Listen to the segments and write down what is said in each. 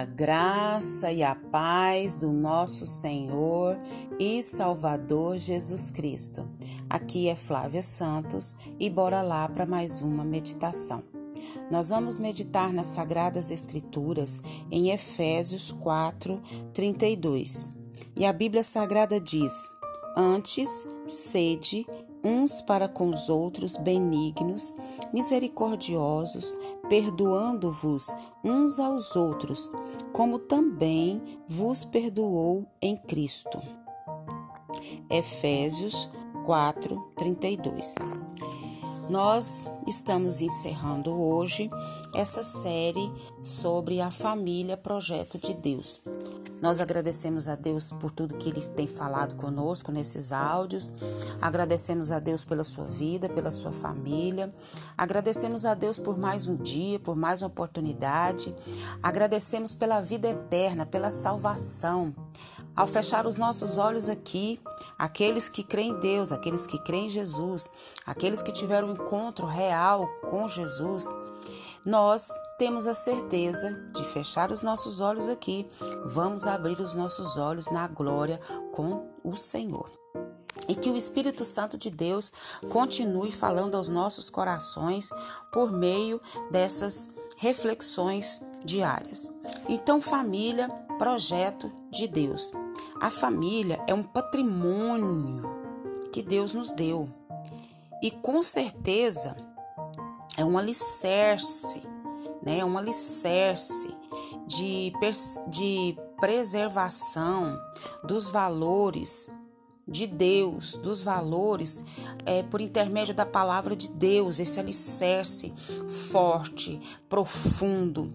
A graça e a paz do nosso Senhor e Salvador Jesus Cristo. Aqui é Flávia Santos e bora lá para mais uma meditação. Nós vamos meditar nas Sagradas Escrituras em Efésios 4, 32. E a Bíblia Sagrada diz: Antes, sede uns para com os outros benignos, misericordiosos, perdoando-vos uns aos outros, como também vos perdoou em Cristo. Efésios 4, 32. Nós estamos encerrando hoje essa série sobre a família Projeto de Deus. Nós agradecemos a Deus por tudo que Ele tem falado conosco nesses áudios. Agradecemos a Deus pela sua vida, pela sua família. Agradecemos a Deus por mais um dia, por mais uma oportunidade. Agradecemos pela vida eterna, pela salvação. Ao fechar os nossos olhos aqui, aqueles que creem em Deus, aqueles que creem em Jesus, aqueles que tiveram um encontro real com Jesus, nós temos a certeza de fechar os nossos olhos aqui, vamos abrir os nossos olhos na glória com o Senhor. E que o Espírito Santo de Deus continue falando aos nossos corações por meio dessas reflexões diárias. Então, família, projeto de Deus. A família é um patrimônio que Deus nos deu. E com certeza é um alicerce, né? É um alicerce de, de preservação dos valores de Deus, dos valores, é, por intermédio da palavra de Deus, esse alicerce forte, profundo.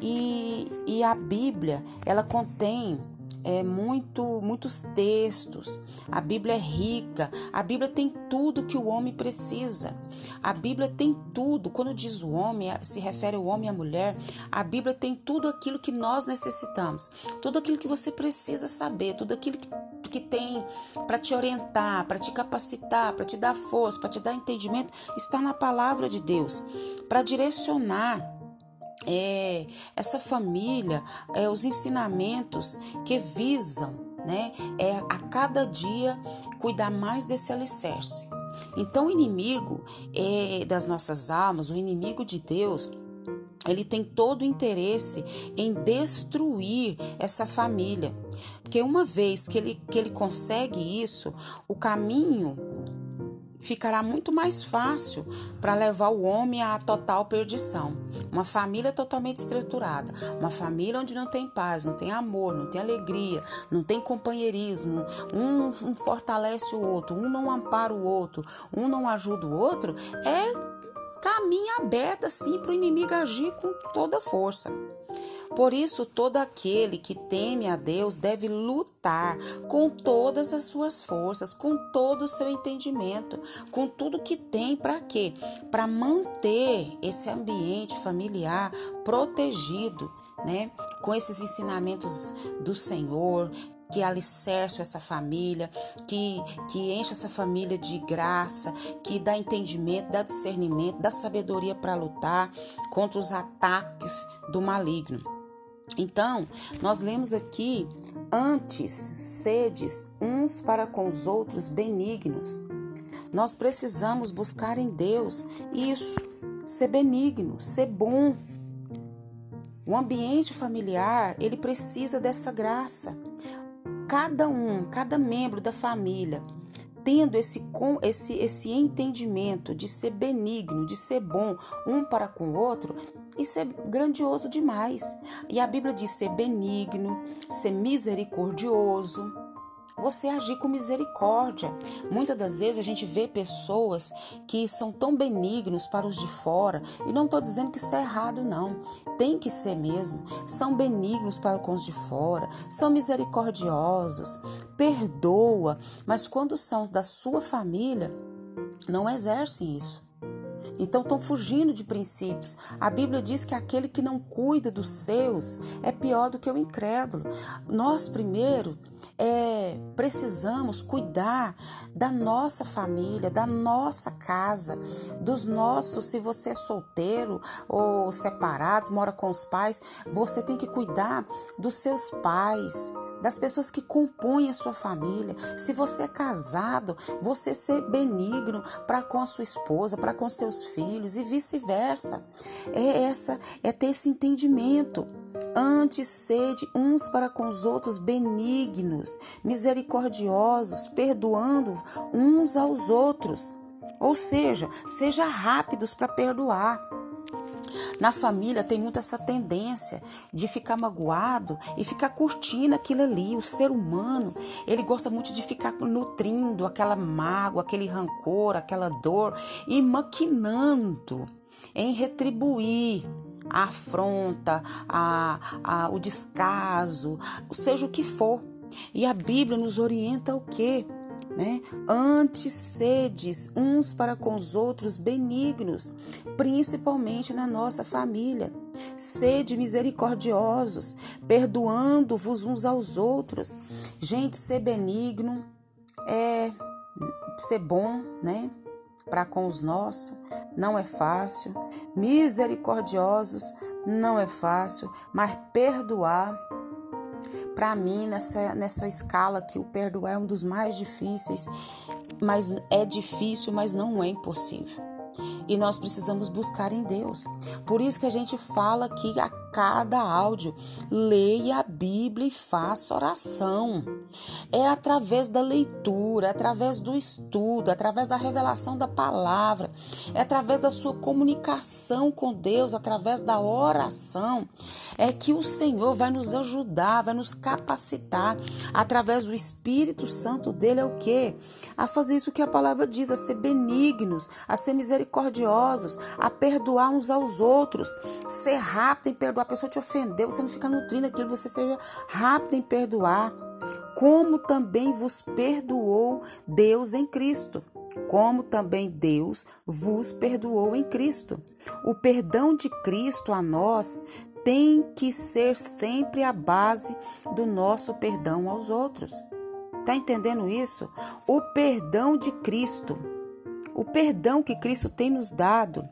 E, e a Bíblia, ela contém é, muito, muitos textos. A Bíblia é rica. A Bíblia tem tudo que o homem precisa. A Bíblia tem tudo. Quando diz o homem, se refere ao homem e à mulher. A Bíblia tem tudo aquilo que nós necessitamos. Tudo aquilo que você precisa saber. Tudo aquilo que, que tem para te orientar, para te capacitar, para te dar força, para te dar entendimento, está na palavra de Deus. Para direcionar é, essa família, é, os ensinamentos que visam né, é a cada dia cuidar mais desse alicerce. Então, o inimigo é, das nossas almas, o inimigo de Deus, ele tem todo o interesse em destruir essa família. Porque uma vez que ele, que ele consegue isso, o caminho ficará muito mais fácil para levar o homem à total perdição. Uma família totalmente estruturada, uma família onde não tem paz, não tem amor, não tem alegria, não tem companheirismo, um, um fortalece o outro, um não ampara o outro, um não ajuda o outro, é caminho aberto assim para o inimigo agir com toda força. Por isso, todo aquele que teme a Deus deve lutar com todas as suas forças, com todo o seu entendimento, com tudo que tem para quê? Para manter esse ambiente familiar protegido, né? Com esses ensinamentos do Senhor, que alicerce essa família, que, que enche essa família de graça, que dá entendimento, dá discernimento, dá sabedoria para lutar contra os ataques do maligno. Então, nós lemos aqui: antes sedes uns para com os outros benignos. Nós precisamos buscar em Deus isso, ser benigno, ser bom. O ambiente familiar, ele precisa dessa graça. Cada um, cada membro da família, tendo esse, esse, esse entendimento de ser benigno, de ser bom um para com o outro, isso é grandioso demais. E a Bíblia diz ser benigno, ser misericordioso. Você agir com misericórdia. Muitas das vezes a gente vê pessoas que são tão benignos para os de fora, e não estou dizendo que isso é errado, não. Tem que ser mesmo. São benignos para com os de fora, são misericordiosos, perdoa, mas quando são os da sua família, não exercem isso. Então estão fugindo de princípios. A Bíblia diz que aquele que não cuida dos seus é pior do que o incrédulo. Nós primeiro é, precisamos cuidar da nossa família, da nossa casa, dos nossos. Se você é solteiro ou separado, mora com os pais, você tem que cuidar dos seus pais das pessoas que compõem a sua família. Se você é casado, você ser benigno para com a sua esposa, para com seus filhos e vice-versa. É essa, é ter esse entendimento. Antes sede uns para com os outros benignos, misericordiosos, perdoando uns aos outros. Ou seja, seja rápidos para perdoar. Na família tem muito essa tendência de ficar magoado e ficar curtindo aquilo ali. O ser humano, ele gosta muito de ficar nutrindo aquela mágoa, aquele rancor, aquela dor e maquinando em retribuir a afronta, a, a, o descaso, seja o que for. E a Bíblia nos orienta o quê? Né? Antes sedes uns para com os outros benignos, principalmente na nossa família. Sede misericordiosos, perdoando-vos uns aos outros. Gente, ser benigno é ser bom, né? Para com os nossos não é fácil. Misericordiosos não é fácil, mas perdoar para mim, nessa, nessa escala que o perdoar é um dos mais difíceis, mas é difícil, mas não é impossível. E nós precisamos buscar em Deus. Por isso que a gente fala aqui a cada áudio, leia a Bíblia e faça oração. É através da leitura, é através do estudo, é através da revelação da palavra, é através da sua comunicação com Deus, através da oração, é que o Senhor vai nos ajudar, vai nos capacitar através do Espírito Santo dele é o quê? A fazer isso que a palavra diz, a ser benignos, a ser misericordiosos, a perdoar uns aos outros, ser rápido em perdoar. A pessoa te ofendeu, você não fica nutrindo aquilo, você seja rápido em perdoar. Como também vos perdoou Deus em Cristo como também Deus vos perdoou em Cristo. O perdão de Cristo a nós tem que ser sempre a base do nosso perdão aos outros. Tá entendendo isso? O perdão de Cristo o perdão que Cristo tem nos dado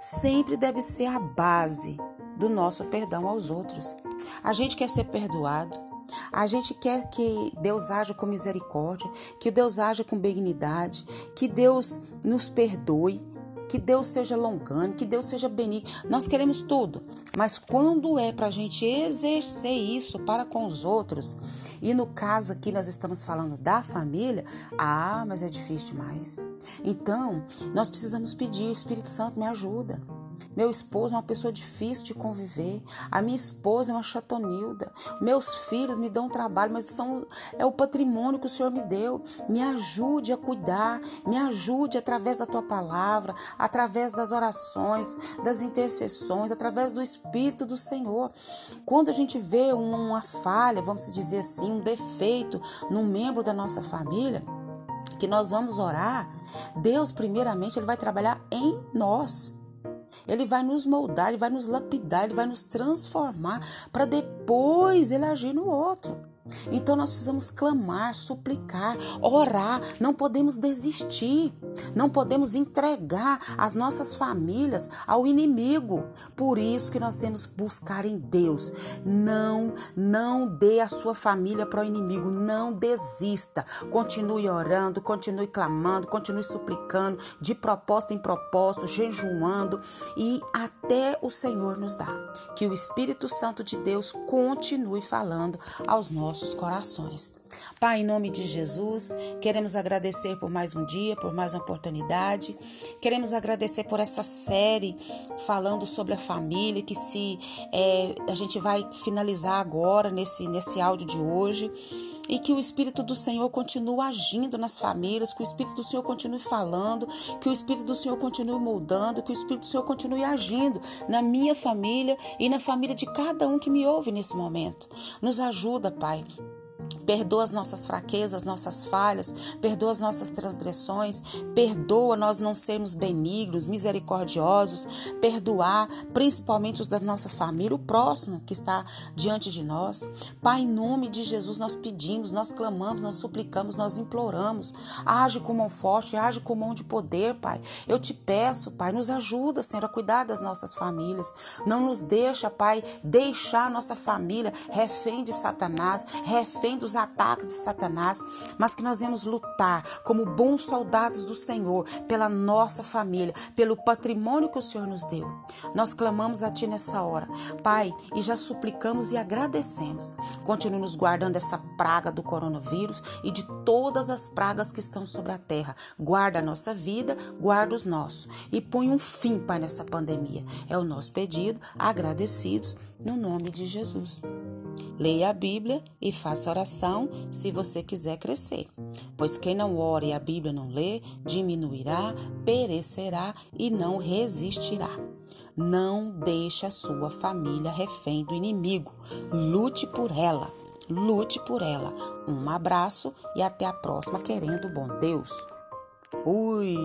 sempre deve ser a base do nosso perdão aos outros. A gente quer ser perdoado, a gente quer que Deus haja com misericórdia, que Deus haja com benignidade, que Deus nos perdoe, que Deus seja longano, que Deus seja benigno. Nós queremos tudo, mas quando é para a gente exercer isso para com os outros, e no caso aqui nós estamos falando da família, ah, mas é difícil demais. Então, nós precisamos pedir, Espírito Santo, me ajuda. Meu esposo é uma pessoa difícil de conviver. A minha esposa é uma chatonilda. Meus filhos me dão trabalho, mas são, é o patrimônio que o Senhor me deu. Me ajude a cuidar. Me ajude através da tua palavra, através das orações, das intercessões, através do Espírito do Senhor. Quando a gente vê uma falha, vamos dizer assim, um defeito num membro da nossa família, que nós vamos orar, Deus primeiramente ele vai trabalhar em nós. Ele vai nos moldar, ele vai nos lapidar, ele vai nos transformar para depois ele agir no outro. Então nós precisamos clamar, suplicar, orar, não podemos desistir, não podemos entregar as nossas famílias ao inimigo. Por isso que nós temos que buscar em Deus. Não, não dê a sua família para o inimigo, não desista. Continue orando, continue clamando, continue suplicando, de propósito em propósito, jejuando e até o Senhor nos dá. Que o Espírito Santo de Deus continue falando aos nossos corações. Pai, em nome de Jesus, queremos agradecer por mais um dia, por mais uma oportunidade. Queremos agradecer por essa série falando sobre a família, que se é, a gente vai finalizar agora nesse, nesse áudio de hoje. E que o Espírito do Senhor continue agindo nas famílias, que o Espírito do Senhor continue falando, que o Espírito do Senhor continue moldando, que o Espírito do Senhor continue agindo na minha família e na família de cada um que me ouve nesse momento. Nos ajuda, Pai Perdoa as nossas fraquezas, nossas falhas, perdoa as nossas transgressões, perdoa nós não sermos benignos, misericordiosos, perdoar principalmente os da nossa família, o próximo que está diante de nós. Pai, em nome de Jesus nós pedimos, nós clamamos, nós suplicamos, nós imploramos. Age com mão forte, age com mão de poder, Pai. Eu te peço, Pai, nos ajuda, Senhor, a cuidar das nossas famílias. Não nos deixa, Pai, deixar nossa família refém de Satanás, refém dos ataques de Satanás, mas que nós vamos lutar como bons soldados do Senhor pela nossa família, pelo patrimônio que o Senhor nos deu. Nós clamamos a Ti nessa hora, Pai, e já suplicamos e agradecemos. Continue nos guardando essa praga do coronavírus e de todas as pragas que estão sobre a terra. Guarda a nossa vida, guarda os nossos e põe um fim, Pai, nessa pandemia. É o nosso pedido, agradecidos, no nome de Jesus. Leia a Bíblia e faça oração se você quiser crescer. Pois quem não ora e a Bíblia não lê, diminuirá, perecerá e não resistirá. Não deixe a sua família refém do inimigo. Lute por ela. Lute por ela. Um abraço e até a próxima, querendo bom Deus. Fui!